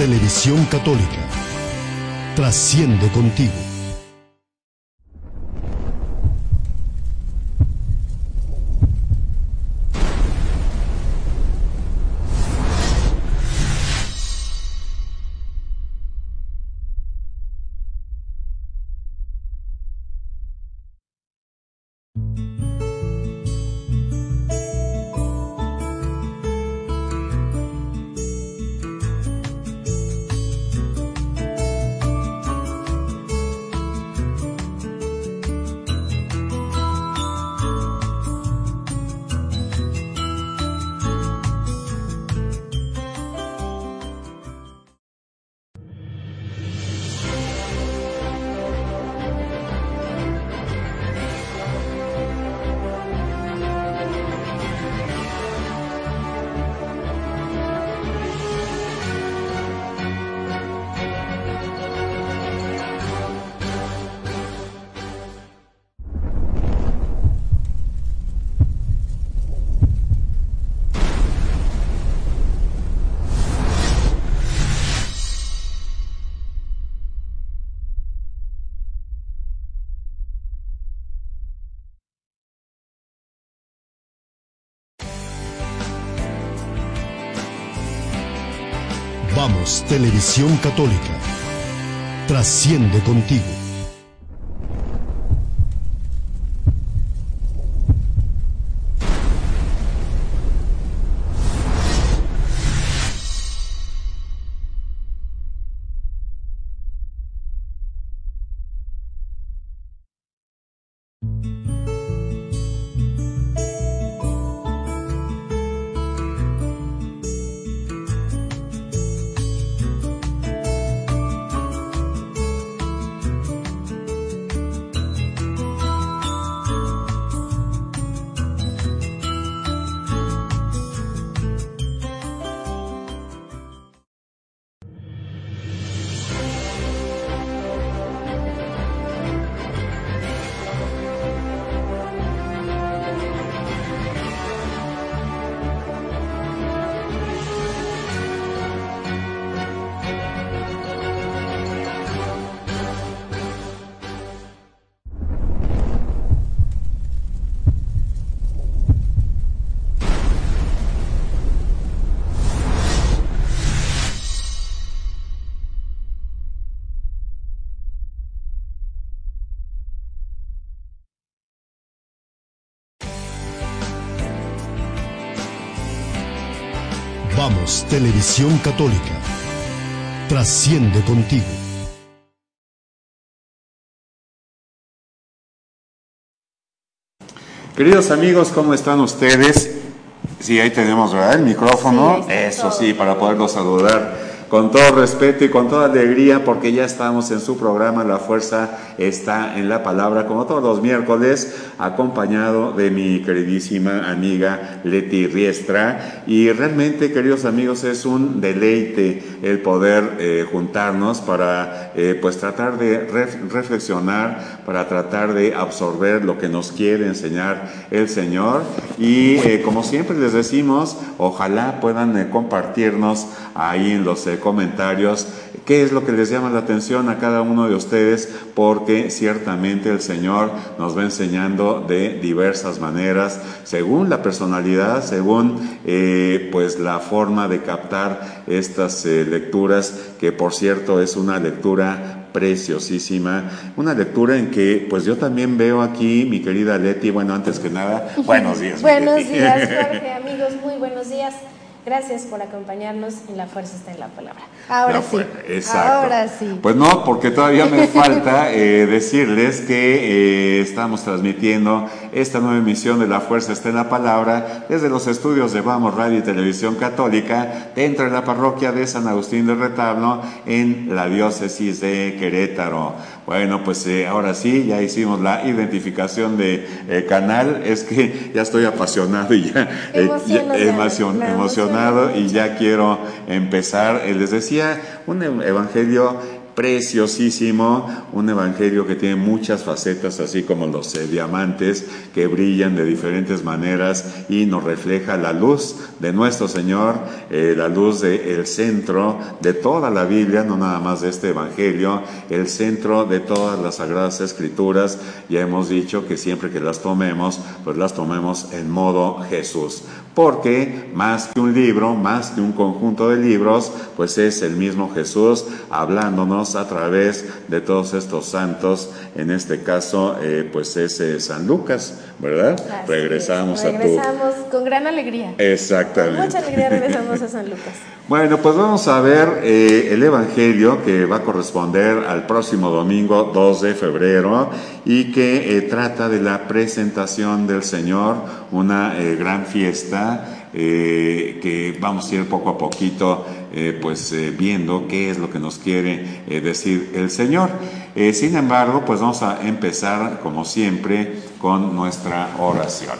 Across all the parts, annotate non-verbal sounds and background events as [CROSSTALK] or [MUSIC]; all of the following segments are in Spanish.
Televisión Católica. Trasciende contigo. Televisión Católica. Trasciende contigo. Televisión Católica. Trasciende contigo. Queridos amigos, ¿cómo están ustedes? Sí, ahí tenemos, ¿verdad? El micrófono. Eso sí, para poderlos saludar con todo respeto y con toda alegría, porque ya estamos en su programa La Fuerza está en la palabra, como todos los miércoles, acompañado de mi queridísima amiga Leti Riestra. Y realmente, queridos amigos, es un deleite el poder eh, juntarnos para eh, pues tratar de ref- reflexionar, para tratar de absorber lo que nos quiere enseñar el Señor. Y eh, como siempre les decimos, ojalá puedan compartirnos ahí en los comentarios qué es lo que les llama la atención a cada uno de ustedes, porque ciertamente el Señor nos va enseñando de diversas maneras, según la personalidad, según eh, pues la forma de captar estas eh, lecturas, que por cierto es una lectura preciosísima, una lectura en que pues yo también veo aquí, mi querida Leti, bueno, antes que nada, [LAUGHS] buenos días. Buenos días, [LAUGHS] Jorge, amigos, muy buenos días. Gracias por acompañarnos en La Fuerza está en la palabra. Ahora La sí. exacto. Ahora sí. Pues no, porque todavía me falta [LAUGHS] eh, decirles que eh, estamos transmitiendo esta nueva emisión de La Fuerza está en la Palabra desde los estudios de Vamos Radio y Televisión Católica dentro de la parroquia de San Agustín del Retablo en la diócesis de Querétaro. Bueno, pues eh, ahora sí, ya hicimos la identificación de eh, canal. Es que [LAUGHS] ya estoy apasionado y ya, eh, ya Emocionado, emocion- y ya quiero empezar. Eh, Les decía, un ev- evangelio preciosísimo, un evangelio que tiene muchas facetas, así como los eh, diamantes que brillan de diferentes maneras y nos refleja la luz de nuestro Señor, eh, la luz del centro de toda la Biblia, no nada más de este evangelio, el centro de todas las sagradas escrituras. Ya hemos dicho que siempre que las tomemos, pues las tomemos en modo Jesús porque más que un libro, más que un conjunto de libros, pues es el mismo Jesús hablándonos a través de todos estos santos, en este caso, eh, pues es eh, San Lucas, ¿verdad? Regresamos es. a tu... Regresamos con gran alegría. Con Exactamente. mucha alegría [LAUGHS] regresamos a San Lucas. Bueno, pues vamos a ver eh, el Evangelio que va a corresponder al próximo domingo 2 de febrero y que eh, trata de la presentación del Señor, una eh, gran fiesta que vamos a ir poco a poquito pues viendo qué es lo que nos quiere decir el Señor. Sin embargo, pues vamos a empezar como siempre con nuestra oración.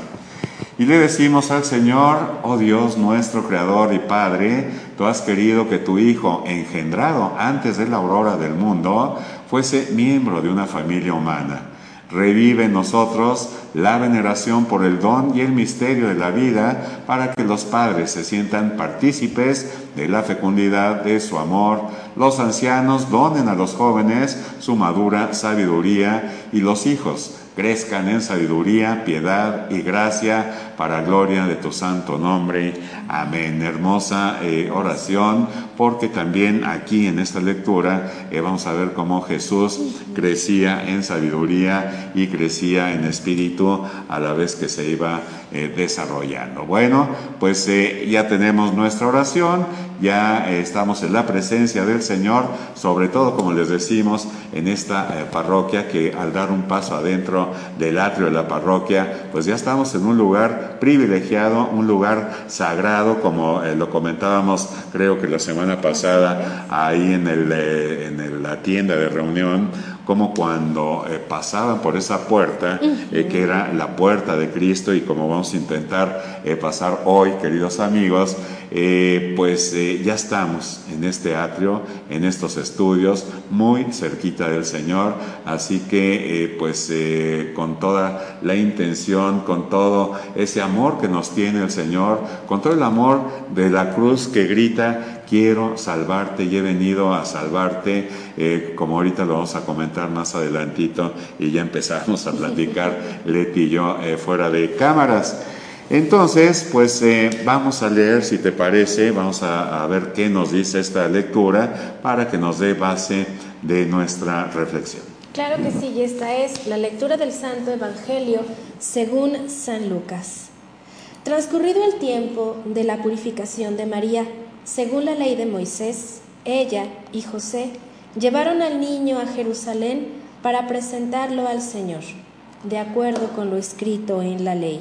Y le decimos al Señor, oh Dios nuestro Creador y Padre, tú has querido que tu Hijo, engendrado antes de la aurora del mundo, fuese miembro de una familia humana. Revive en nosotros la veneración por el don y el misterio de la vida para que los padres se sientan partícipes de la fecundidad de su amor. Los ancianos donen a los jóvenes su madura sabiduría y los hijos crezcan en sabiduría, piedad y gracia para gloria de tu santo nombre. Amén. Hermosa eh, oración, porque también aquí en esta lectura eh, vamos a ver cómo Jesús crecía en sabiduría y crecía en espíritu a la vez que se iba eh, desarrollando. Bueno, pues eh, ya tenemos nuestra oración, ya estamos en la presencia del Señor, sobre todo como les decimos en esta parroquia que al dar un paso adentro del atrio de la parroquia, pues ya estamos en un lugar privilegiado, un lugar sagrado, como lo comentábamos creo que la semana pasada ahí en, el, eh, en el- la tienda de reunión, como cuando eh, pasaban por esa puerta, eh, que era la puerta de Cristo, y como vamos a intentar eh, pasar hoy, queridos amigos, eh, pues eh, ya estamos en este atrio, en estos estudios, muy cerquita del Señor, así que eh, pues eh, con toda la intención, con todo ese amor que nos tiene el Señor, con todo el amor de la cruz que grita, quiero salvarte y he venido a salvarte, eh, como ahorita lo vamos a comentar más adelantito y ya empezamos a platicar [LAUGHS] Leti y yo eh, fuera de cámaras. Entonces, pues eh, vamos a leer, si te parece, vamos a, a ver qué nos dice esta lectura para que nos dé base de nuestra reflexión. Claro que sí, y esta es la lectura del Santo Evangelio según San Lucas. Transcurrido el tiempo de la purificación de María, según la ley de Moisés, ella y José llevaron al niño a Jerusalén para presentarlo al Señor, de acuerdo con lo escrito en la ley.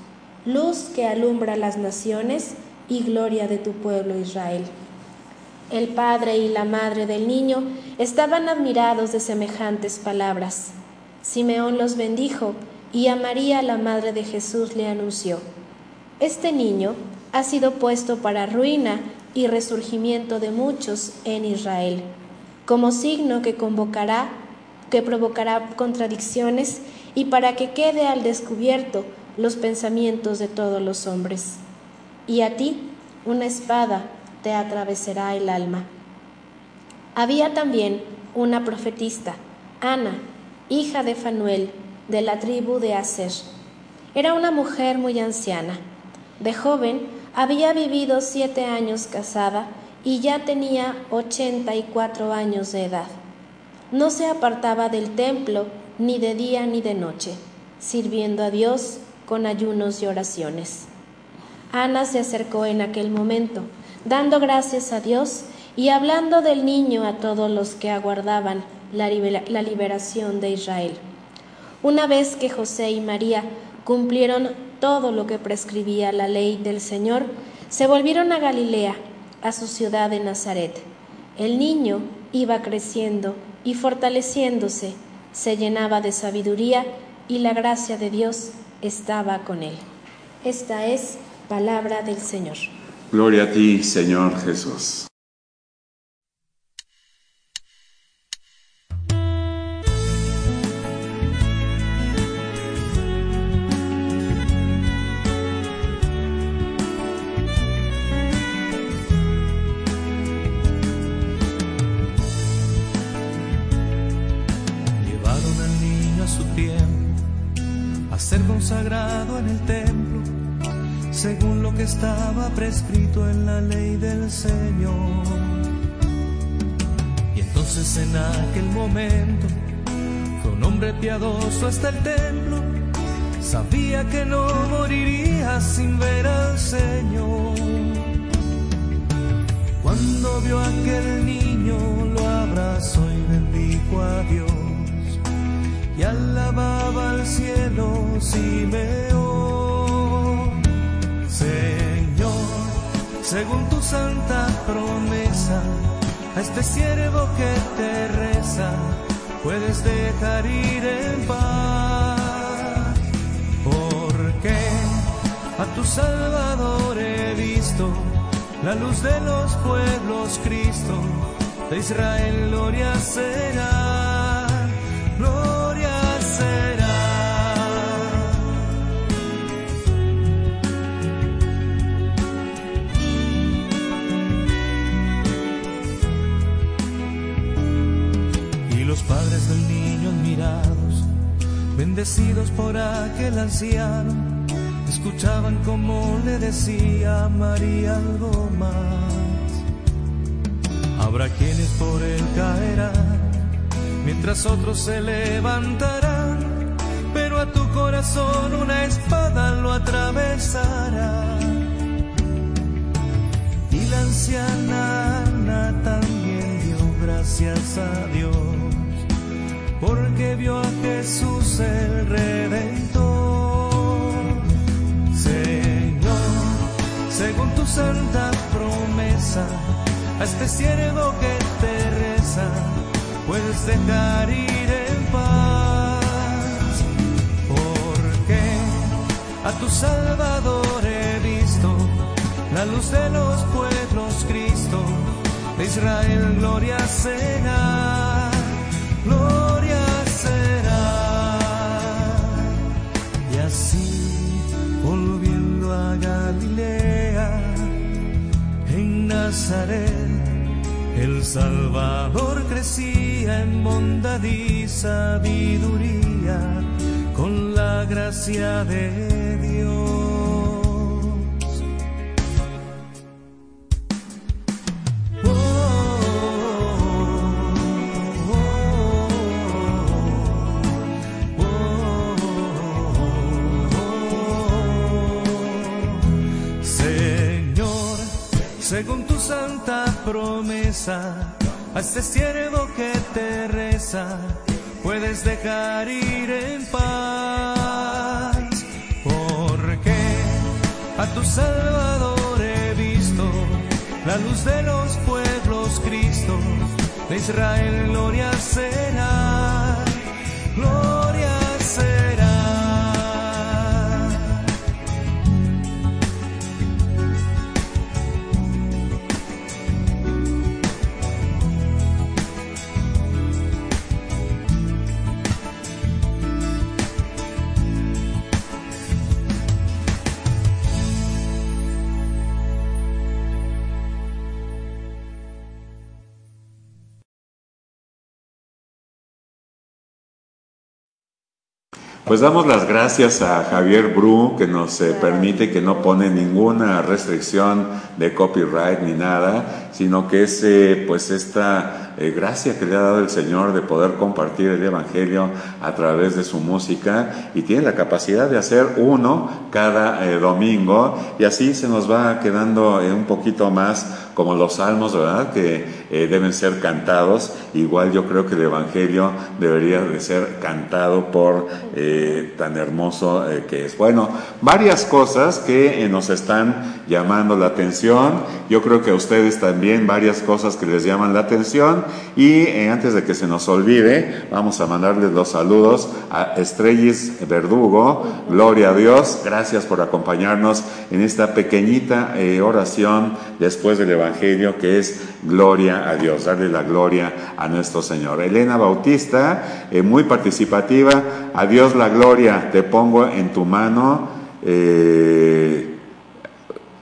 luz que alumbra las naciones y gloria de tu pueblo Israel. El padre y la madre del niño estaban admirados de semejantes palabras. Simeón los bendijo y a María, la madre de Jesús, le anunció, Este niño ha sido puesto para ruina y resurgimiento de muchos en Israel, como signo que convocará, que provocará contradicciones y para que quede al descubierto los pensamientos de todos los hombres. Y a ti una espada te atravesará el alma. Había también una profetista, Ana, hija de Fanuel, de la tribu de Aser. Era una mujer muy anciana. De joven había vivido siete años casada y ya tenía ochenta y cuatro años de edad. No se apartaba del templo ni de día ni de noche, sirviendo a Dios con ayunos y oraciones. Ana se acercó en aquel momento, dando gracias a Dios y hablando del niño a todos los que aguardaban la, liberación de Israel. Una vez que José y María cumplieron todo lo que prescribía la ley del Señor, se volvieron a Galilea, a su ciudad de Nazaret. El niño iba creciendo y fortaleciéndose, se llenaba de sabiduría y la gracia de Dios estaba con él. Esta es palabra del Señor. Gloria a ti, Señor Jesús. Sagrado en el templo, según lo que estaba prescrito en la ley del Señor. Y entonces en aquel momento fue un hombre piadoso hasta el templo, sabía que no moriría sin ver al Señor. Cuando vio a aquel niño, lo abrazó y bendijo a Dios al cielo Simeón. Señor, según tu santa promesa, a este siervo que te reza, puedes dejar ir en paz. Porque a tu Salvador he visto la luz de los pueblos, Cristo, de Israel gloria será. Bendecidos por aquel anciano, escuchaban como le decía María algo más. Habrá quienes por él caerán, mientras otros se levantarán, pero a tu corazón una espada lo atravesará. Y la anciana Ana también dio gracias a Dios porque vio a Jesús el Redentor. Señor, según tu santa promesa, a este siervo que te reza, puedes dejar ir en paz. Porque a tu Salvador he visto la luz de los pueblos, Cristo, de Israel, gloria será. El Salvador crecía en bondad y sabiduría con la gracia de Dios. A este siervo que te reza, puedes dejar ir en paz, porque a tu Salvador he la luz de los pueblos, Cristo, de Israel, gloria será, gloria Pues damos las gracias a Javier Bru que nos eh, permite que no pone ninguna restricción de copyright ni nada, sino que es eh, pues esta eh, gracia que le ha dado el Señor de poder compartir el Evangelio a través de su música y tiene la capacidad de hacer uno cada eh, domingo y así se nos va quedando eh, un poquito más como los salmos, ¿verdad? Que eh, deben ser cantados. Igual yo creo que el Evangelio debería de ser cantado por eh, tan hermoso que es. Bueno, varias cosas que nos están llamando la atención. Yo creo que a ustedes también varias cosas que les llaman la atención. Y eh, antes de que se nos olvide, vamos a mandarles los saludos a Estrellis Verdugo. Gloria a Dios. Gracias por acompañarnos en esta pequeñita eh, oración después del Evangelio que es gloria a Dios, darle la gloria a nuestro Señor. Elena Bautista, eh, muy participativa, a Dios la gloria, te pongo en tu mano.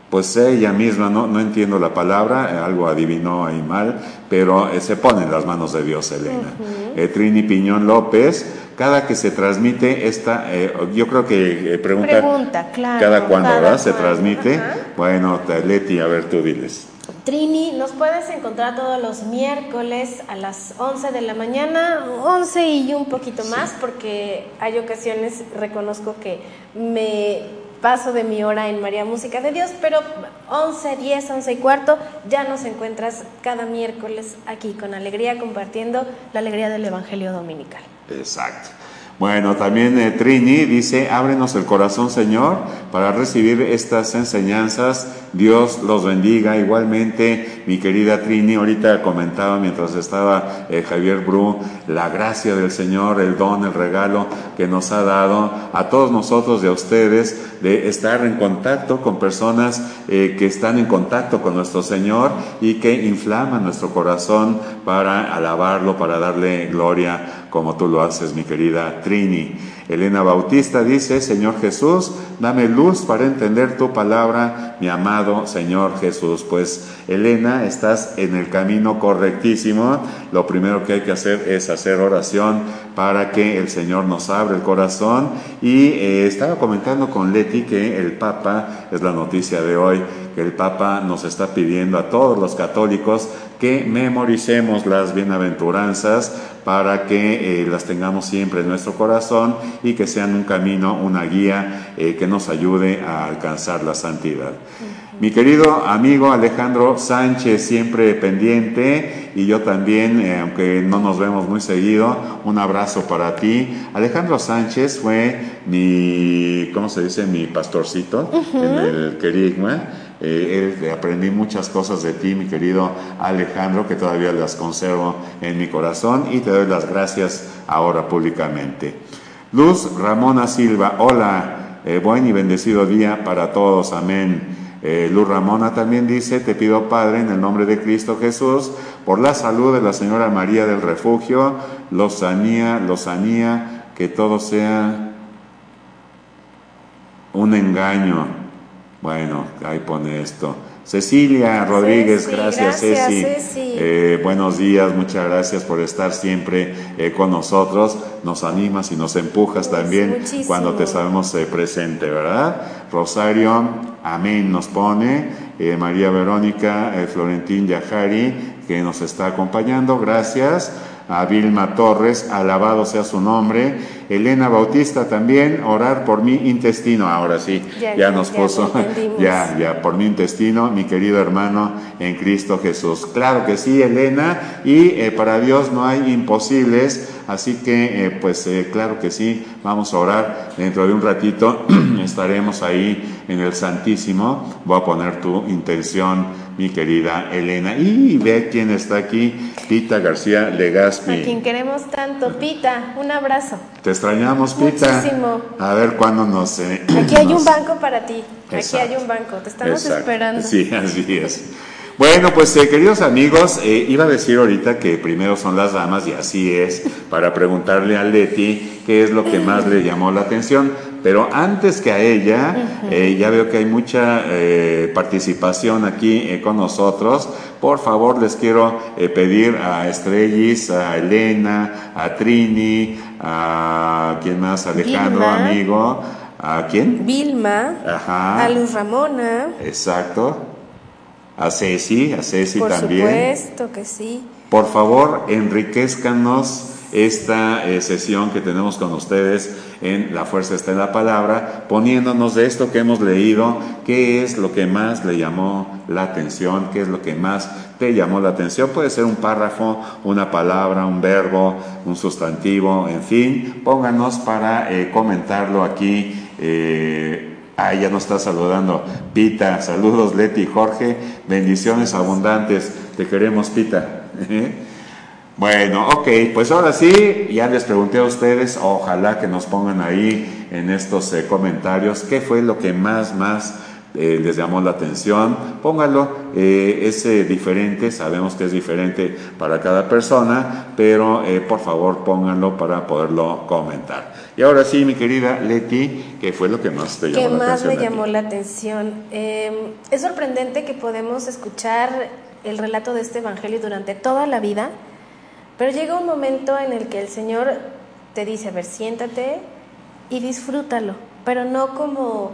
Pues ella misma, no, no entiendo la palabra, eh, algo adivinó ahí mal, pero eh, se pone en las manos de Dios, Elena. Eh, Trini Piñón López, cada que se transmite esta, eh, yo creo que eh, pregunta, Pregunta, claro, cada cuándo, cada ¿verdad? Se transmite. Bueno, Leti, a ver, tú diles. Trini, nos puedes encontrar todos los miércoles a las 11 de la mañana, 11 y un poquito más, porque hay ocasiones, reconozco que me paso de mi hora en María Música de Dios, pero 11, 10, 11 y cuarto ya nos encuentras cada miércoles aquí con alegría compartiendo la alegría del Evangelio Dominical. Exacto. Bueno, también eh, Trini dice, ábrenos el corazón, Señor, para recibir estas enseñanzas. Dios los bendiga. Igualmente, mi querida Trini, ahorita comentaba mientras estaba eh, Javier Bru, la gracia del Señor, el don, el regalo que nos ha dado a todos nosotros y a ustedes de estar en contacto con personas eh, que están en contacto con nuestro Señor y que inflaman nuestro corazón para alabarlo, para darle gloria como tú lo haces, mi querida Trini. Elena Bautista dice, Señor Jesús, dame luz para entender tu palabra, mi amado Señor Jesús. Pues, Elena, estás en el camino correctísimo. Lo primero que hay que hacer es hacer oración para que el Señor nos abra el corazón. Y eh, estaba comentando con Leti que el Papa, es la noticia de hoy, que el Papa nos está pidiendo a todos los católicos que memoricemos las bienaventuranzas para que eh, las tengamos siempre en nuestro corazón y que sean un camino, una guía eh, que nos ayude a alcanzar la santidad. Mi querido amigo Alejandro Sánchez, siempre pendiente, y yo también, eh, aunque no nos vemos muy seguido, un abrazo para ti. Alejandro Sánchez fue mi, ¿cómo se dice? Mi pastorcito en el querigma. Eh, él- aprendí muchas cosas de ti, mi querido Alejandro, que todavía las conservo en mi corazón y te doy las gracias ahora públicamente. Luz Ramona Silva, hola, eh, buen y bendecido día para todos, amén. Eh, Luz Ramona también dice, te pido Padre, en el nombre de Cristo Jesús, por la salud de la Señora María del Refugio, Lozanía, Lozanía, que todo sea un engaño. Bueno, ahí pone esto. Cecilia Rodríguez, Ceci, gracias, gracias, Ceci. Ceci. Eh, buenos días, muchas gracias por estar siempre eh, con nosotros. Nos animas y nos empujas Pues, también muchísimo. cuando te sabemos eh, presente, ¿verdad? Rosario, amén, nos pone. Eh, María Verónica eh, Florentín Yajari, que nos está acompañando, gracias. A Vilma Torres, alabado sea su nombre. Elena Bautista también, orar por mi intestino. Ahora sí, Ya, ya, nos ya puso, [LAUGHS] ya, ya, por mi intestino, mi querido hermano en Cristo Jesús. Claro que sí, Elena, y eh, para Dios no hay imposibles, así que, eh, pues eh, claro que sí, vamos a orar. Dentro de un ratito [CLEARS THROAT] estaremos ahí en el Santísimo. Voy a poner tu intención mi querida Elena. Y ve quién está aquí, Pita García Legaspi. A quien queremos tanto, Pita, un abrazo. Te extrañamos, Pita. Muchísimo. A ver cuándo nos... eh, Aquí hay un banco para ti. Aquí hay un banco. Te estamos Exacto. esperando. Sí, así es. Bueno, pues eh, queridos amigos, eh, iba a decir ahorita que primero son las damas y así es, para preguntarle a Leti qué es lo que más le llamó la atención. Pero antes que a ella, eh, ya veo que hay mucha eh, participación aquí eh, con nosotros. Por favor, les quiero eh, pedir a Estrellis, a Elena, a Trini, a quién más, Alejandro, Vilma. amigo, ¿a quién? Vilma, Ajá. a Luz Ramona, Exacto. A Ceci, a Ceci por también. supuesto que sí. Por favor, enriquezcanos esta eh, sesión que tenemos con ustedes en La Fuerza está en la Palabra, poniéndonos de esto que hemos leído, qué es lo que más le llamó la atención, qué es lo que más te llamó la atención. Puede ser un párrafo, una palabra, un verbo, un sustantivo, en fin, pónganos para eh, comentarlo aquí. Ah, ya nos está saludando Pita. Saludos, Leti Jorge. Bendiciones abundantes. Te queremos, Pita. [LAUGHS] Bueno, ok, pues ahora sí, ya les pregunté a ustedes, ojalá que nos pongan ahí en estos eh, comentarios qué fue lo que más, más eh, les llamó la atención. Pónganlo, eh, es eh, diferente, sabemos que es diferente para cada persona, pero eh, por favor pónganlo para poderlo comentar. Y ahora sí, mi querida Leti, ¿qué fue lo que más te llamó ¿Qué la más atención? me a ti? llamó la atención? Eh, es sorprendente que podemos escuchar el relato de este evangelio durante toda la vida, pero llega un momento en el que el Señor te dice, a ver, siéntate y disfrútalo, pero no como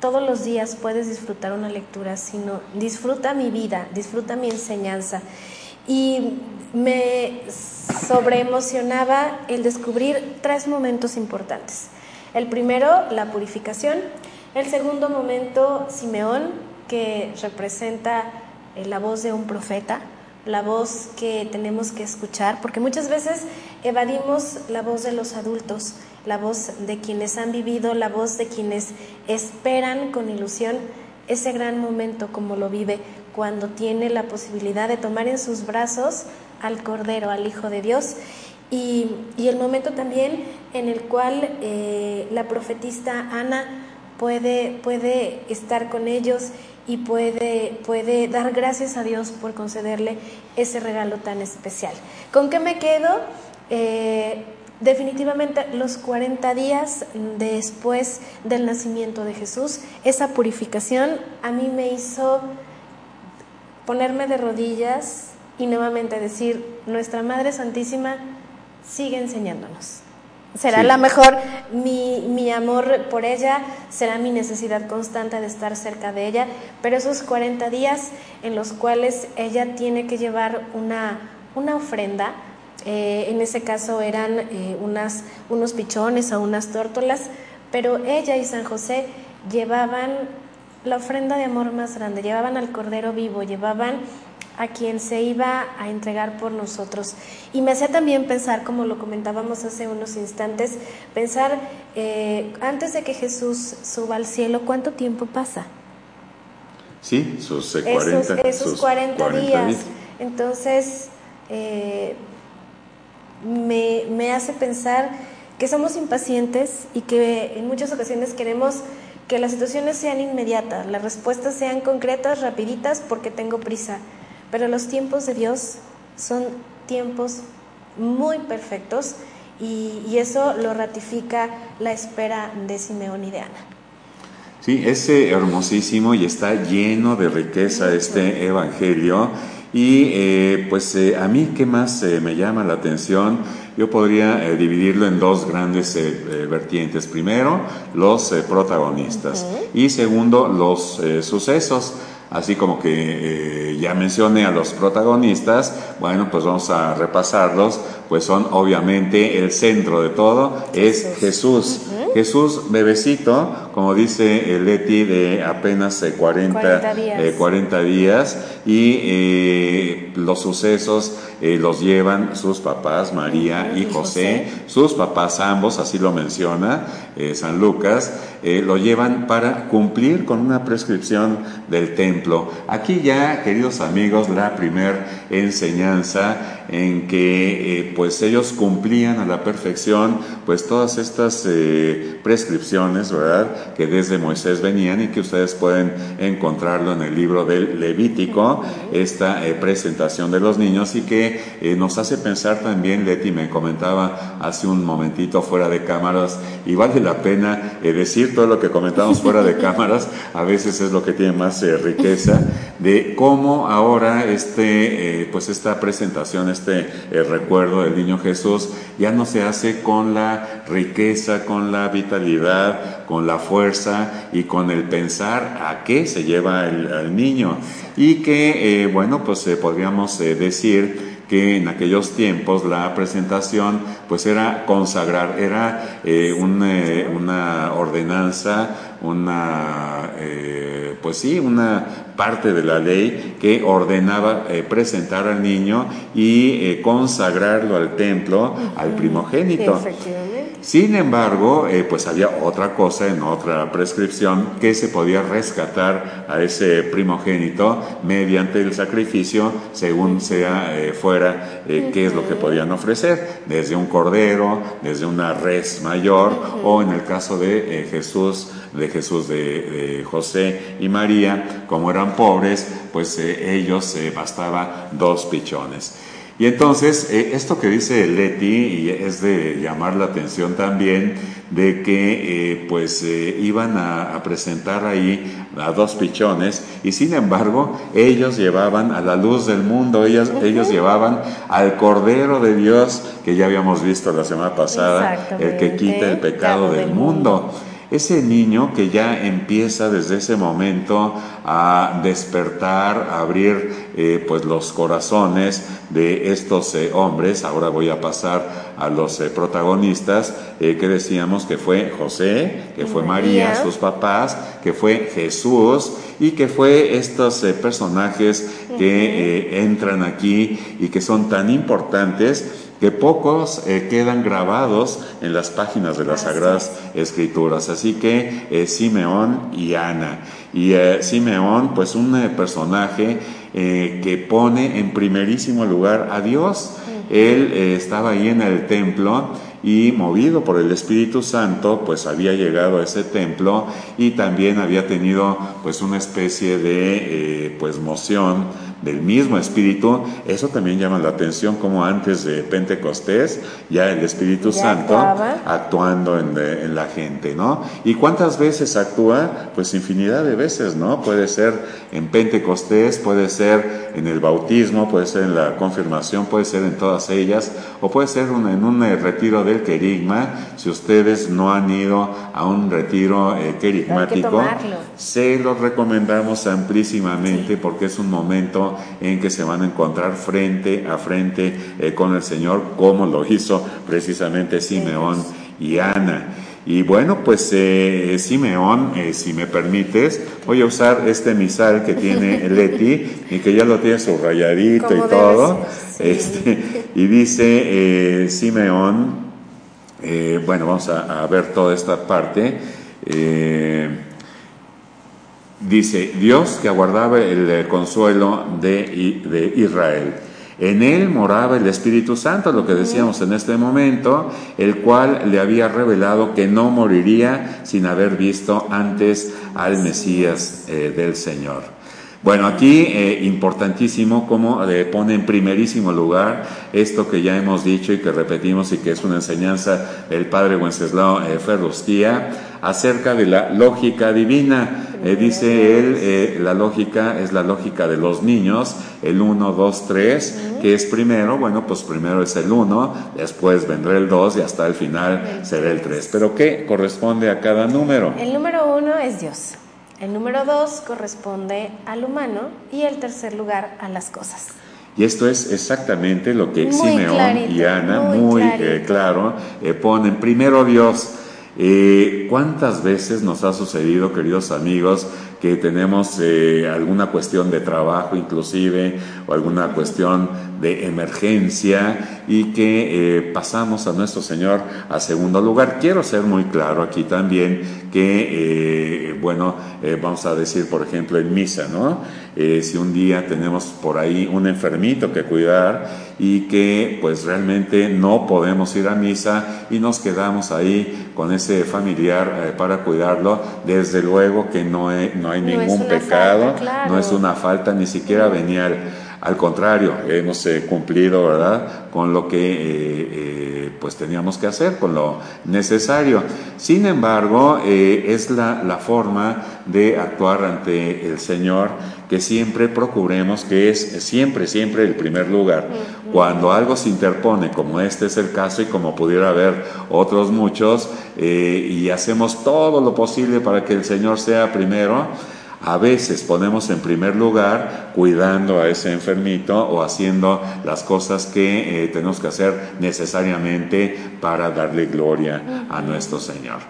todos los días puedes disfrutar una lectura, sino disfruta mi vida, disfruta mi enseñanza. Y me sobreemocionaba el descubrir tres momentos importantes. El primero, la purificación. El segundo momento, Simeón, que representa eh, la voz de un profeta, la voz que tenemos que escuchar, porque muchas veces evadimos la voz de los adultos, la voz de quienes han vivido, la voz de quienes esperan con ilusión ese gran momento como lo vive cuando tiene la posibilidad de tomar en sus brazos al Cordero, al Hijo de Dios, y, y el momento también en el cual eh, la profetista Ana puede, puede estar con ellos y puede, puede dar gracias a Dios por concederle ese regalo tan especial. ¿Con qué me quedo? Eh, definitivamente los 40 días después del nacimiento de Jesús, esa purificación a mí me hizo ponerme de rodillas y nuevamente decir, nuestra Madre Santísima sigue enseñándonos. Será Sí. la mejor, mi, mi amor por ella, será mi necesidad constante de estar cerca de ella, pero esos 40 días en los cuales ella tiene que llevar una, una ofrenda, eh, en ese caso eran eh, unas, unos pichones o unas tórtolas, pero ella y San José llevaban la ofrenda de amor más grande, llevaban al Cordero vivo, llevaban a quien se iba a entregar por nosotros. Y me hacía también pensar, como lo comentábamos hace unos instantes, pensar eh, antes de que Jesús suba al cielo, ¿cuánto tiempo pasa? Sí, sus eh, 40, esos, esos sus 40, días. Entonces, eh, me, me hace pensar que somos impacientes y que en muchas ocasiones queremos que las situaciones sean inmediatas, las respuestas sean concretas, rapiditas, porque tengo prisa. Pero los tiempos de Dios son tiempos muy perfectos y, y eso lo ratifica la espera de Simeón y de Ana. Sí, es hermosísimo y está lleno de riqueza este evangelio. Y eh, pues eh, a mí, ¿qué más eh, me llama la atención? Yo podría dividirlo en dos grandes vertientes. Primero, los protagonistas. Y segundo, los sucesos. Así como que eh, ya mencioné a los protagonistas, bueno, pues vamos a repasarlos pues son obviamente el centro de todo, es Jesús. Jesús, bebecito, como dice Leti, de apenas eh, 40, 40 días. eh, 40 días, y eh, los sucesos eh, los llevan sus papás, María y José, sus papás ambos, así lo menciona eh, San Lucas, eh, lo llevan para cumplir con una prescripción del templo. Aquí ya, queridos amigos, la primer enseñanza en que eh, pues ellos cumplían a la perfección pues todas estas eh, prescripciones, ¿verdad? Que desde Moisés venían y que ustedes pueden encontrarlo en el libro del Levítico, esta eh, presentación de los niños y que nos hace pensar también, Leti me comentaba hace un momentito fuera de cámaras, y vale la pena decir todo lo que comentamos fuera de [LAUGHS] cámaras, a veces es lo que tiene más riqueza, de cómo ahora este, pues esta presentación, este eh, recuerdo del niño Jesús, ya no se hace con la riqueza, con la vitalidad, con la fuerza y con el pensar a qué se lleva el, niño. Y que, eh, bueno, pues eh, podríamos decir que en aquellos tiempos la presentación pues era consagrar, era un, una ordenanza, una, eh, pues sí, una parte de la ley que ordenaba eh, presentar al niño y eh, consagrarlo al templo, al primogénito. Sin embargo, eh, pues había otra cosa en otra prescripción que se podía rescatar a ese primogénito mediante el sacrificio, según sea eh, fuera eh, qué es lo que podían ofrecer, desde un cordero, desde una res mayor, o en el caso de eh, Jesús, de Jesús de, de José y María, como eran pobres, pues ellos bastaba dos pichones. Y entonces, eh, esto que dice Leti, y es de llamar la atención también, de que eh, pues eh, iban a, a presentar ahí a dos pichones, y sin embargo, ellos llevaban a la luz del mundo, ellos, ellos llevaban al Cordero de Dios, que ya habíamos visto la semana pasada, el que quita el pecado del mundo. Ese niño que ya empieza desde ese momento a despertar, a abrir eh, pues los corazones de estos eh, hombres, ahora voy a pasar a los eh, protagonistas, que decíamos que fue José, que fue María, María. sus papás, que fue Jesús y que fue estos personajes que entran aquí y que son tan importantes que pocos eh, quedan grabados en las páginas de las Sagradas Escrituras. Así que eh, Simeón y Ana. Y eh, Simeón, pues un personaje que pone en primerísimo lugar a Dios. Él estaba ahí en el templo y movido por el Espíritu Santo, pues había llegado a ese templo y también había tenido pues una especie de pues moción del mismo Espíritu. Eso también llama la atención como antes de Pentecostés ya el Espíritu Ya Santo actuaba. actuando en, de- en la gente, ¿no? ¿Y cuántas veces actúa? Pues infinidad de veces, ¿no? Puede ser en Pentecostés, puede ser en el bautismo, puede ser en la confirmación, puede ser en todas ellas, o puede ser un- en un eh, retiro del querigma. Si ustedes no han ido a un retiro eh, querigmático, se los recomendamos amplísimamente porque es un momento en que se van a encontrar frente a frente eh, con el Señor, como lo hizo precisamente Simeón y Ana. Y bueno, pues eh, Simeón, eh, si me permites, voy a usar este misal que tiene [LAUGHS] Leti y que ya lo tiene subrayadito Como y todo. ser, sí. Este, y dice Simeón, bueno, vamos a, a ver toda esta parte. Dice, Dios que aguardaba el eh, consuelo de Israel. En él moraba el Espíritu Santo, lo que decíamos en este momento, el cual le había revelado que no moriría sin haber visto antes al Mesías eh, del Señor. Bueno, aquí eh, importantísimo cómo eh, pone en primerísimo lugar esto que ya hemos dicho y que repetimos y que es una enseñanza del padre Wenceslao eh, Ferrustía acerca de la lógica divina. Eh, dice él, eh, la lógica es la lógica de los niños, el 1, 2, 3, que es primero, bueno, pues primero es el 1, después vendrá el 2 y hasta el final será el 3. Pero ¿qué corresponde a cada número? El número uno es Dios. El número dos corresponde al humano y el tercer lugar a las cosas. Y esto es exactamente lo que Muy Simeón clarito, y Ana muy eh, claro eh, ponen. Primero Dios. Eh, ¿Cuántas veces nos ha sucedido, queridos amigos, que tenemos eh, alguna cuestión de trabajo inclusive o alguna cuestión de emergencia y que eh, pasamos a nuestro Señor a segundo lugar? Quiero ser muy claro aquí también que, eh, bueno, vamos a decir, por ejemplo, en misa, ¿no? Si un día tenemos por ahí un enfermito que cuidar y que pues realmente no podemos ir a misa y nos quedamos ahí con ese familiar eh, para cuidarlo, desde luego que no, he- no hay ningún pecado, falta, claro. no es una falta ni siquiera venial. Al contrario, hemos eh, cumplido, ¿verdad?, con lo que eh, eh, pues teníamos que hacer, con lo necesario. Sin embargo, es la, la forma de actuar ante el Señor que siempre procuremos que es siempre, siempre el primer lugar. Cuando algo se interpone, como este es el caso y como pudiera haber otros muchos, eh, y hacemos todo lo posible para que el Señor sea primero, a veces ponemos en primer lugar cuidando a ese enfermito o haciendo las cosas que eh, tenemos que hacer necesariamente para darle gloria a nuestro Señor.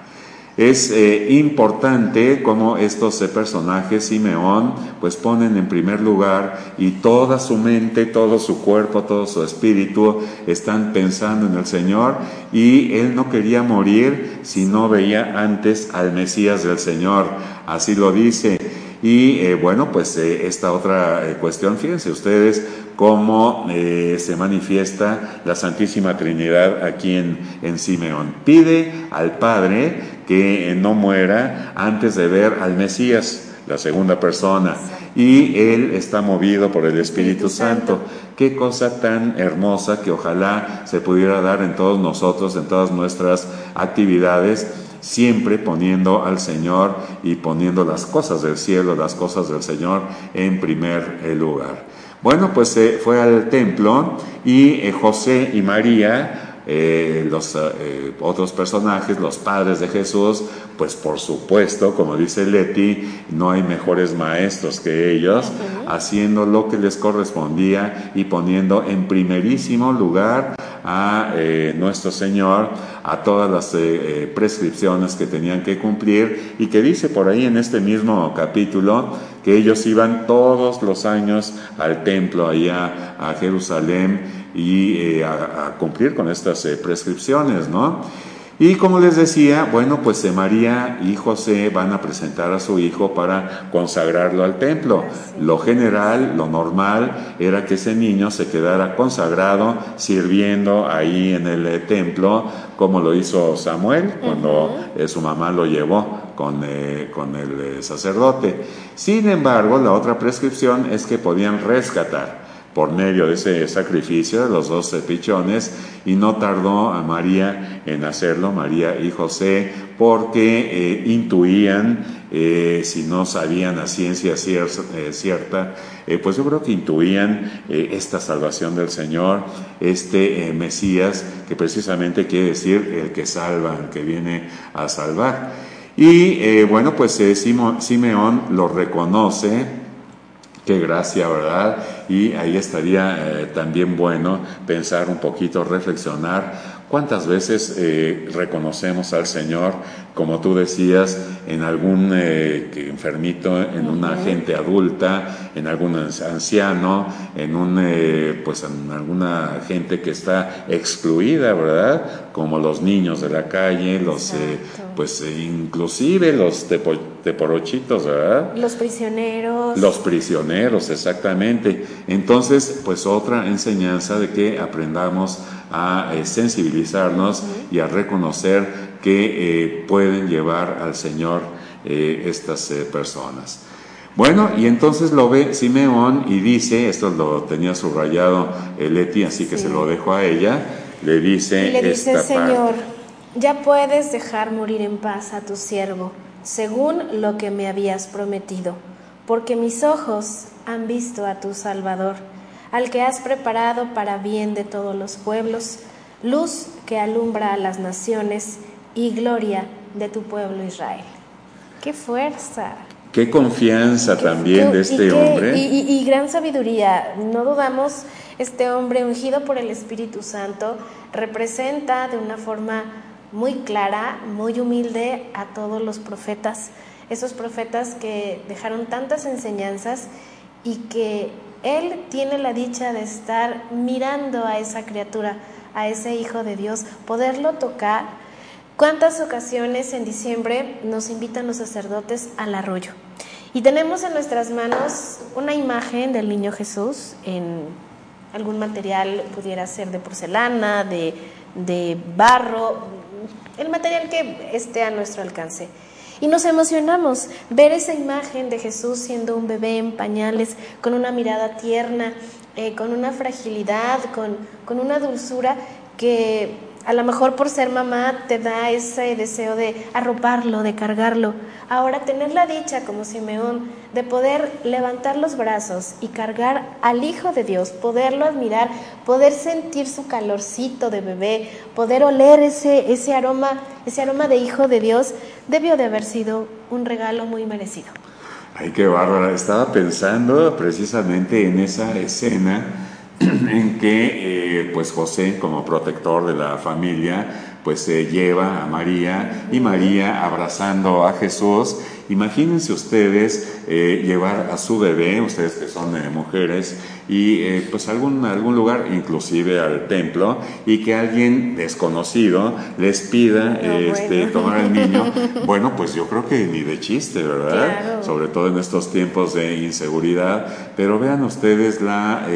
Es eh, importante cómo estos eh, personajes, Simeón, pues ponen en primer lugar y toda su mente, todo su cuerpo, todo su espíritu están pensando en el Señor y él no quería morir si no veía antes al Mesías del Señor. Así lo dice. Y eh, bueno, pues eh, esta otra eh, cuestión, fíjense ustedes cómo se manifiesta la Santísima Trinidad aquí en, en Simeón. Pide al Padre que no muera antes de ver al Mesías, la segunda persona, y él está movido por el Espíritu. Santo. Qué cosa tan hermosa que ojalá se pudiera dar en todos nosotros, en todas nuestras actividades, siempre poniendo al Señor y poniendo las cosas del cielo, las cosas del Señor en primer eh, lugar. Bueno, pues eh, fue al templo y eh, José y María, eh, los eh, otros personajes, los padres de Jesús, pues por supuesto, como dice Leti, no hay mejores maestros que ellos, haciendo lo que les correspondía y poniendo en primerísimo lugar a eh, nuestro Señor, a todas las eh, prescripciones que tenían que cumplir y que dice por ahí en este mismo capítulo que ellos iban todos los años al templo allá a Jerusalén y eh, a, a cumplir con estas eh, prescripciones, ¿no? Y como les decía, bueno, pues eh, María y José van a presentar a su hijo para consagrarlo al templo. Lo general, lo normal, era que ese niño se quedara consagrado sirviendo ahí en el templo, como lo hizo Samuel cuando su mamá lo llevó con, eh, con el sacerdote. Sin embargo, la otra prescripción es que podían rescatar por medio de ese sacrificio de los dos pichones y no tardó a María en hacerlo, María y José, porque eh, intuían, eh, si no sabían a ciencia eh, cierta, pues yo creo que intuían esta salvación del Señor, este Mesías, que precisamente quiere decir el que salva, el que viene a salvar. Y bueno, pues Simeón lo reconoce, Qué gracia, ¿verdad? Y ahí estaría eh, también bueno pensar un poquito, reflexionar cuántas veces eh, reconocemos al Señor, como tú decías, en algún eh, enfermito, en una gente adulta, en algún anciano, en un, eh, pues en alguna gente que está excluida, ¿verdad? Como los niños de la calle, los, eh, pues eh, inclusive los tepo- teporochitos, ¿verdad? Los prisioneros. Los prisioneros, exactamente. Entonces, pues otra enseñanza de que aprendamos a sensibilizarnos y a reconocer que eh, pueden llevar al Señor eh, estas eh, personas. Bueno, y entonces lo ve Simeón y dice, esto lo tenía subrayado Leti, así que Sí. se lo dejo a ella, le dice, Y le dice, esta parte. Señor, ya puedes dejar morir en paz a tu siervo, según lo que me habías prometido, porque mis ojos han visto a tu Salvador, al que has preparado para bien de todos los pueblos, luz que alumbra a las naciones y gloria de tu pueblo Israel. ¡Qué fuerza! Qué confianza también Qué- de y este qué- hombre. Y, y- y gran sabiduría. No dudamos este hombre ungido por el Espíritu Santo, representa de una forma muy clara, muy humilde a todos los profetas, esos profetas que dejaron tantas enseñanzas y que él tiene la dicha de estar mirando a esa criatura, a ese Hijo de Dios, poderlo tocar. ¿Cuántas ocasiones en diciembre nos invitan los sacerdotes al arroyo? Y tenemos en nuestras manos una imagen del niño Jesús en algún material, pudiera ser de porcelana, de, de barro, el material que esté a nuestro alcance. Y nos emocionamos ver esa imagen de Jesús siendo un bebé en pañales, con una mirada tierna, eh, con una fragilidad, con, con una dulzura que a lo mejor por ser mamá te da ese deseo de arroparlo, de cargarlo. Ahora tener la dicha como Simeón de poder levantar los brazos y cargar al Hijo de Dios, poderlo admirar, poder sentir su calorcito de bebé, poder oler ese, ese aroma, ese aroma de Hijo de Dios, debió de haber sido un regalo muy merecido. Ay, qué bárbara. Estaba pensando precisamente en esa escena [CLEARS THROAT] en que eh, pues José como protector de la familia pues se lleva a María y María abrazando a Jesús. Imagínense ustedes eh, llevar a su bebé, ustedes que son eh, mujeres, y pues algún, algún lugar, inclusive al templo, y que alguien desconocido les pida este, tomar al niño. Bueno, pues yo creo que ni de chiste, ¿verdad? Sobre todo en estos tiempos de inseguridad. Pero vean ustedes la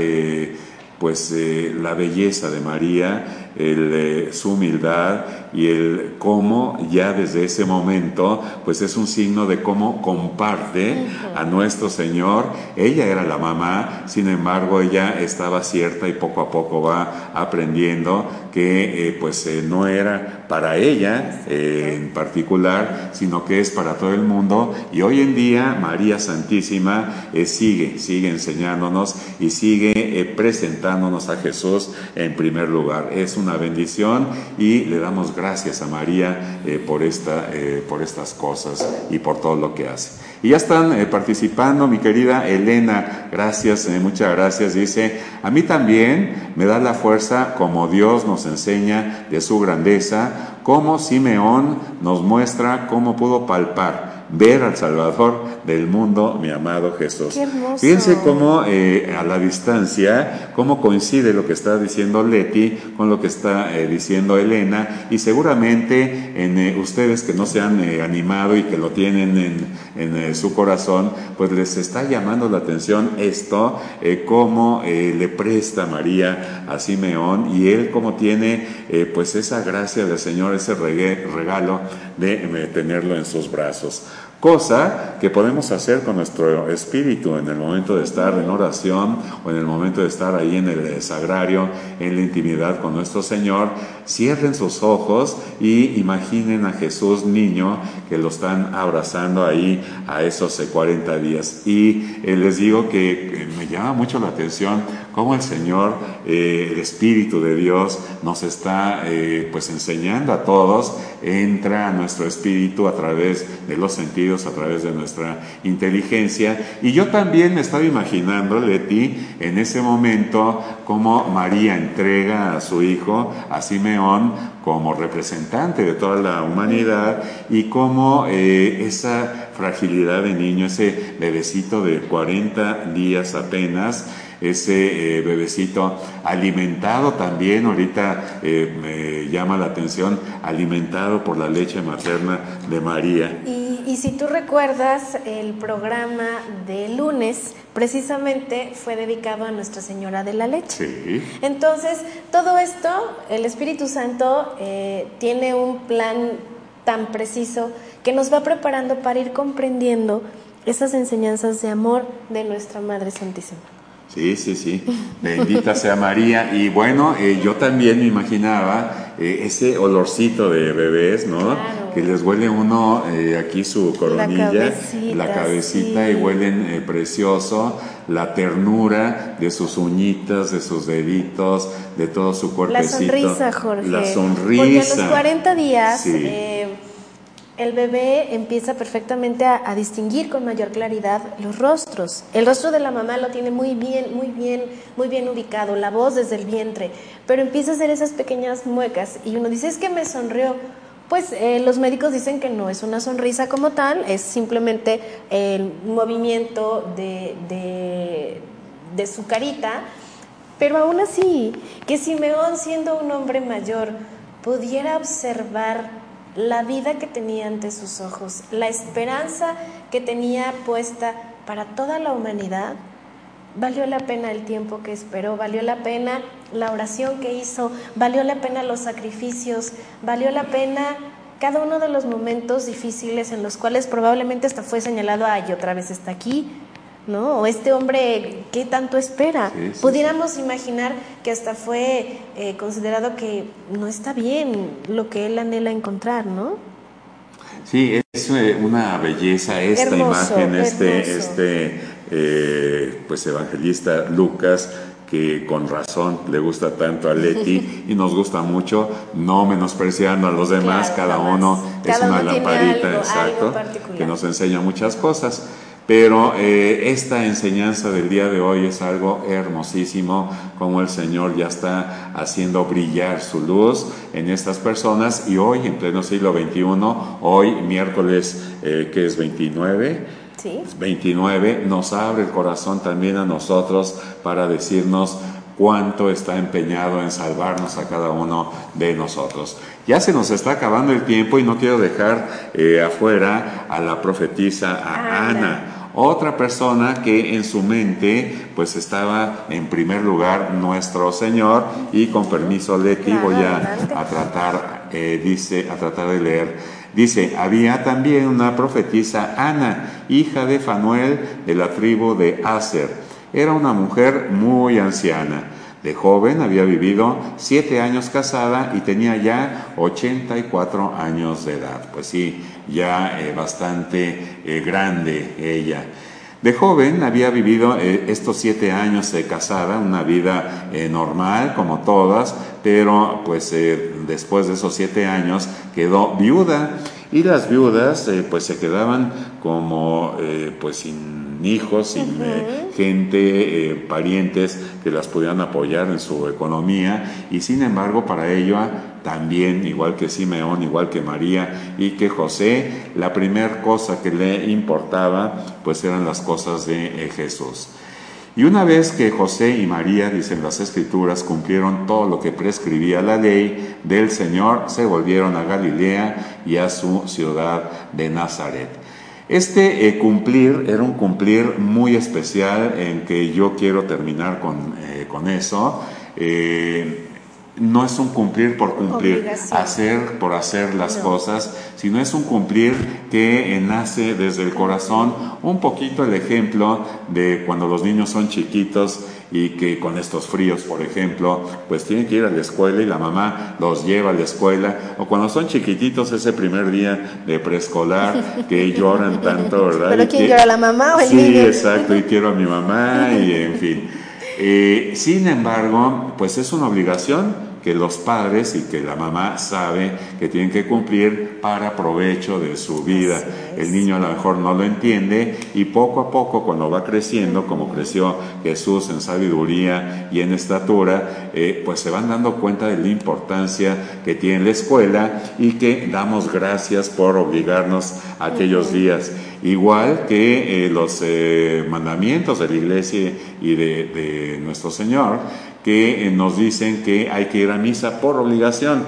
pues eh, la belleza de María, el, eh, su humildad y el cómo ya desde ese momento, pues es un signo de cómo comparte a nuestro Señor. Ella era la mamá, sin embargo ella estaba cierta y poco a poco va aprendiendo que eh, pues no era para ella en particular, sino que es para todo el mundo. Y hoy en día María Santísima sigue, sigue enseñándonos y sigue presentándonos a Jesús en primer lugar. Es una bendición y le damos gracias a María eh, por, esta, eh, por estas cosas y por todo lo que hace. Y ya están eh, participando mi querida Elena, gracias, muchas gracias. Dice, a mí también me da la fuerza como Dios nos enseña de su grandeza, como Simeón nos muestra cómo pudo palpar ver al Salvador del mundo, mi amado Jesús. Fíjense cómo a la distancia, cómo coincide lo que está diciendo Leti con lo que está eh, diciendo Elena. Y seguramente en eh, ustedes que no se han eh, animado y que lo tienen en, su corazón, pues les está llamando la atención esto, cómo le presta María a Simeón. Y él cómo tiene pues esa gracia del Señor, ese regalo de tenerlo en sus brazos cosa que podemos hacer con nuestro espíritu en el momento de estar en oración o en el momento de estar ahí en el sagrario, en la intimidad con nuestro Señor. Cierren sus ojos y imaginen a Jesús niño que lo están abrazando ahí a esos 40 días. Y eh, les digo que me llama mucho la atención cómo el Señor, eh, el Espíritu de Dios, nos está eh, pues enseñando a todos, entra a nuestro espíritu a través de los sentidos a través de nuestra inteligencia. Y yo también me estaba imaginando, ti en ese momento, cómo María entrega a su hijo, a Simeón, como representante de toda la humanidad y cómo eh, esa fragilidad de niño, ese bebecito de 40 días apenas, ese eh, bebecito alimentado también, ahorita eh, me llama la atención, alimentado por la leche materna de María. Y, si tú recuerdas, el programa de lunes precisamente fue dedicado a Nuestra Señora de la Leche. Sí. Entonces, todo esto, el Espíritu Santo eh, tiene un plan tan preciso que nos va preparando para ir comprendiendo esas enseñanzas de amor de nuestra Madre Santísima. Sí, sí, sí. Bendita sea María. Y bueno, eh, yo también me imaginaba eh, ese olorcito de bebés, ¿no? Que les huele uno eh, aquí su coronilla, la cabecita, y huelen precioso, la ternura de sus uñitas, de sus deditos, de todo su cuerpecito. La sonrisa, Jorge. La sonrisa. Porque a los 40 días el bebé empieza perfectamente a, distinguir con mayor claridad los rostros. El rostro de la mamá lo tiene muy bien, muy bien, muy bien ubicado, la voz desde el vientre, pero empieza a hacer esas pequeñas muecas y uno dice, es que me sonrió. Pues eh, los médicos dicen que no es una sonrisa como tal, es simplemente el movimiento de, de, de su carita, pero aún así, que Simeón siendo un hombre mayor pudiera observar la vida que tenía ante sus ojos, la esperanza que tenía puesta para toda la humanidad, valió la pena el tiempo que esperó, valió la pena la oración que hizo, valió la pena los sacrificios, valió la pena cada uno de los momentos difíciles en los cuales probablemente hasta fue señalado, ay, otra vez está aquí, ¿no? O este hombre, ¿qué tanto espera? Sí, sí, Pudiéramos sí. imaginar que hasta fue eh, considerado que no está bien lo que él anhela encontrar, ¿no? Sí, es eh, una belleza esta Hermoso, imagen, este, hermoso. este eh, pues evangelista Lucas que con razón le gusta tanto a Leti [LAUGHS] y nos gusta mucho, no menospreciando a los demás, Claro, cada uno es Cada una uno lamparita, algo, exacto, algo que nos enseña muchas cosas. Pero eh, esta enseñanza del día de hoy es algo hermosísimo, como el Señor ya está haciendo brillar su luz en estas personas y hoy, en pleno siglo XXI, hoy miércoles, eh, que es 29, Sí. 29 nos abre el corazón también a nosotros para decirnos cuánto está empeñado en salvarnos a cada uno de nosotros. Ya se nos está acabando el tiempo y no quiero dejar eh, afuera a la profetisa, a Ana. Ana. Otra persona que en su mente pues estaba en primer lugar nuestro Señor y con permiso Leti voy a, a tratar, eh, dice, a tratar de leer. Dice, había también una profetisa Ana, hija de Fanuel de la tribu de Aser. Era una mujer muy anciana. De joven había vivido siete años casada y tenía ya 84 años de edad. Pues sí, ya eh, bastante eh, grande ella. De joven había vivido eh, estos siete años de casada, una vida normal como todas, pero pues después de esos siete años quedó viuda. Y las viudas pues se quedaban como pues sin hijos, sin gente, eh, parientes que las pudieran apoyar en su economía. Y sin embargo para ella también, igual que Simeón, igual que María y que José, la primera cosa que le importaba pues eran las cosas de eh, Jesús. Y una vez que José y María, dicen las escrituras, cumplieron todo lo que prescribía la ley del Señor, se volvieron a Galilea y a su ciudad de Nazaret. Este eh, cumplir era un cumplir muy especial en que yo quiero terminar con, eh, con eso. No es un cumplir por cumplir, Obligación. hacer por hacer las No. cosas, sino es un cumplir que nace desde el corazón. Un poquito el ejemplo de cuando los niños son chiquitos y que con estos fríos, por ejemplo, pues tienen que ir a la escuela y la mamá los lleva a la escuela. O cuando son chiquititos ese primer día de preescolar que [LAUGHS] lloran tanto, ¿verdad? ¿Pero quién que- llora, la mamá o el sí, niño? exacto, y quiero a mi mamá y en fin. Eh, sin embargo, pues es una obligación que los padres y que la mamá sabe que tienen que cumplir para provecho de su vida. El niño a lo mejor no lo entiende y poco a poco cuando va creciendo, como creció Jesús en sabiduría y en estatura, eh, pues se van dando cuenta de la importancia que tiene la escuela y que damos gracias por obligarnos a aquellos días. Igual que eh, los eh, mandamientos de la iglesia y de, de nuestro Señor, que eh, nos dicen que hay que ir a misa por obligación.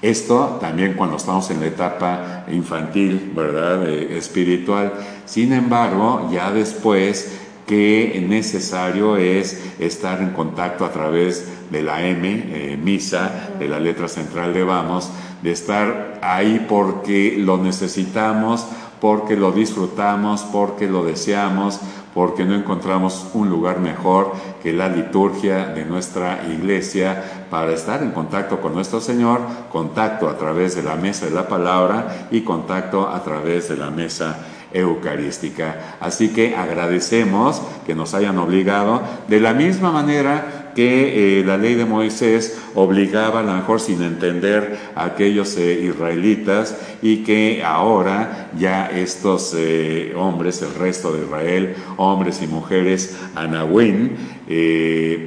Esto también cuando estamos en la etapa infantil, ¿verdad? Eh, espiritual. Sin embargo, ya después que necesario es estar en contacto a través de la M, eh, misa, de la letra central de Vamos, de estar ahí porque lo necesitamos, porque lo disfrutamos, porque lo deseamos, porque no encontramos un lugar mejor que la liturgia de nuestra iglesia para estar en contacto con nuestro Señor, contacto a través de la mesa de la palabra y contacto a través de la mesa eucarística. Así que agradecemos que nos hayan obligado de la misma manera que eh, la ley de Moisés obligaba a lo mejor sin entender a aquellos eh, israelitas y que ahora ya estos eh, hombres, el resto de Israel, hombres y mujeres, Anahuín,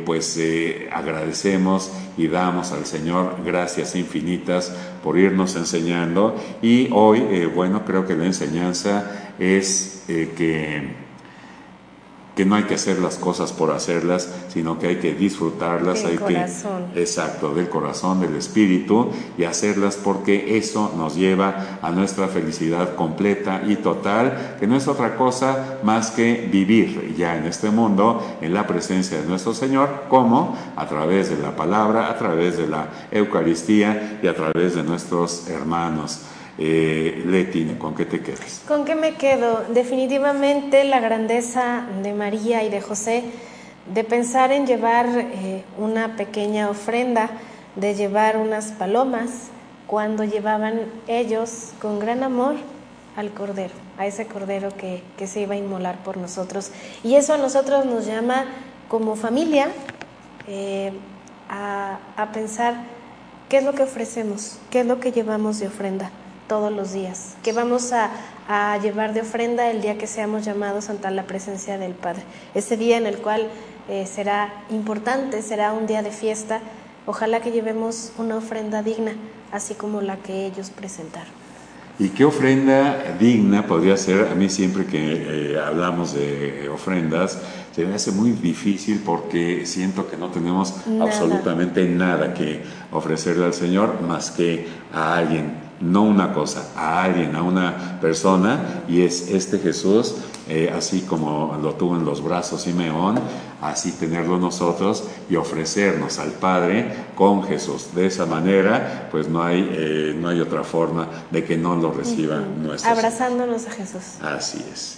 pues agradecemos y damos al Señor gracias infinitas por irnos enseñando. Y hoy, bueno, creo que la enseñanza es que que no hay que hacer las cosas por hacerlas, sino que hay que disfrutarlas, del hay corazón. que exacto, del corazón, del espíritu y hacerlas porque eso nos lleva a nuestra felicidad completa y total, que no es otra cosa más que vivir ya en este mundo en la presencia de nuestro Señor, como a través de la palabra, a través de la Eucaristía y a través de nuestros hermanos. Eh, Leti, ¿con qué te quedas? ¿Con qué me quedo? Definitivamente la grandeza de María y de José, de pensar en llevar eh, una pequeña ofrenda, de llevar unas palomas, cuando llevaban ellos con gran amor al Cordero, a ese Cordero que, que se iba a inmolar por nosotros. Y eso a nosotros nos llama como familia eh, a, a pensar qué es lo que ofrecemos, qué es lo que llevamos de ofrenda todos los días, que vamos a, a, llevar de ofrenda el día que seamos llamados ante la presencia del Padre. Ese día en el cual eh, será importante, será un día de fiesta. Ojalá que llevemos una ofrenda digna, así como la que ellos presentaron. ¿Y qué ofrenda digna podría ser? A mí siempre que eh, hablamos de ofrendas, se me hace muy difícil porque siento que no tenemos Nada. absolutamente nada que ofrecerle al Señor más que a alguien, no una cosa, a alguien, a una persona, y es este Jesús, eh, así como lo tuvo en los brazos Simeón, así tenerlo nosotros y ofrecernos al Padre con Jesús. De esa manera, pues no hay, eh, no hay otra forma de que no lo reciba nuestro Señor. Abrazándonos a Jesús. Así es.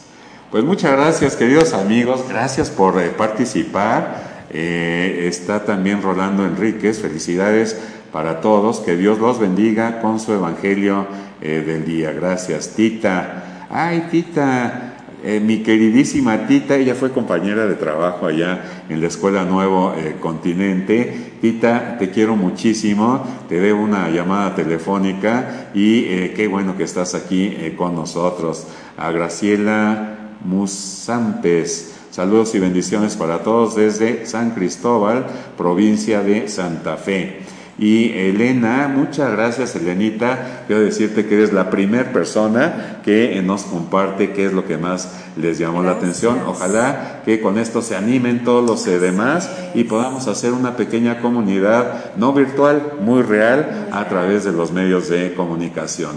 Pues muchas gracias, queridos amigos. Gracias por eh, participar. Está también Rolando Enríquez. Felicidades para todos. Que Dios los bendiga con su evangelio eh, del día. Gracias, Tita. Ay, Tita. Eh, mi queridísima Tita, ella fue compañera de trabajo allá en la Escuela Nuevo eh, Continente. Tita, te quiero muchísimo, te debo una llamada telefónica y eh, qué bueno que estás aquí con nosotros. A Graciela Musampes. Saludos y bendiciones para todos desde San Cristóbal, provincia de Santa Fe. Y Elena, muchas gracias Elenita. Quiero decirte que eres la primera persona que nos comparte qué es lo que más les llamó la atención. Ojalá que con esto se animen todos los demás y podamos hacer una pequeña comunidad no virtual, muy real, a través de los medios de comunicación.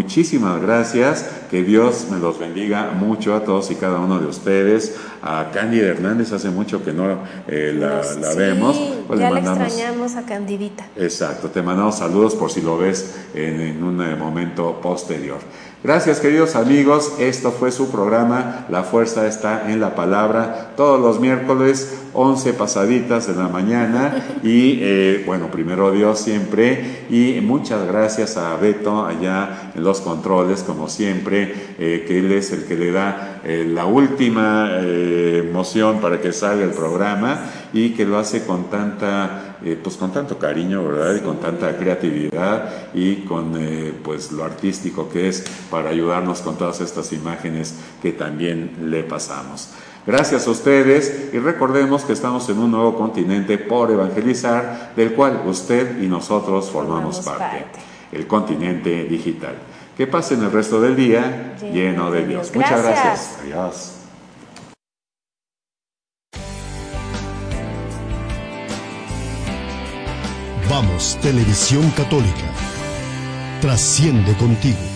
Muchísimas gracias, que Dios me los bendiga mucho a todos y cada uno de ustedes. A Cándida Hernández, hace mucho que no eh, la, Nos- la sí, vemos. Pues ya le extrañamos a Candidita. Exacto, te mandamos saludos por si lo ves en, en un eh, momento posterior. Gracias queridos amigos, esto fue su programa, La Fuerza está en la Palabra, todos los miércoles, 11 pasaditas de la mañana. Y eh, bueno, primero Dios siempre. Y muchas gracias a Beto allá en los controles, como siempre, eh, que él es el que le da eh, la última moción para que salga el programa y que lo hace con tanta, eh, pues con tanto cariño, ¿verdad? Y con tanta creatividad y con eh, pues lo artístico que es para ayudarnos con todas estas imágenes que también le pasamos. Gracias a ustedes y recordemos que estamos en un nuevo continente por evangelizar, del cual usted y nosotros formamos Formamos parte, parte. el continente digital. Que pasen el resto del día Lleno lleno de de Dios. Dios. Muchas Gracias. gracias. Adiós. Vamos, Televisión Católica. Trasciende contigo.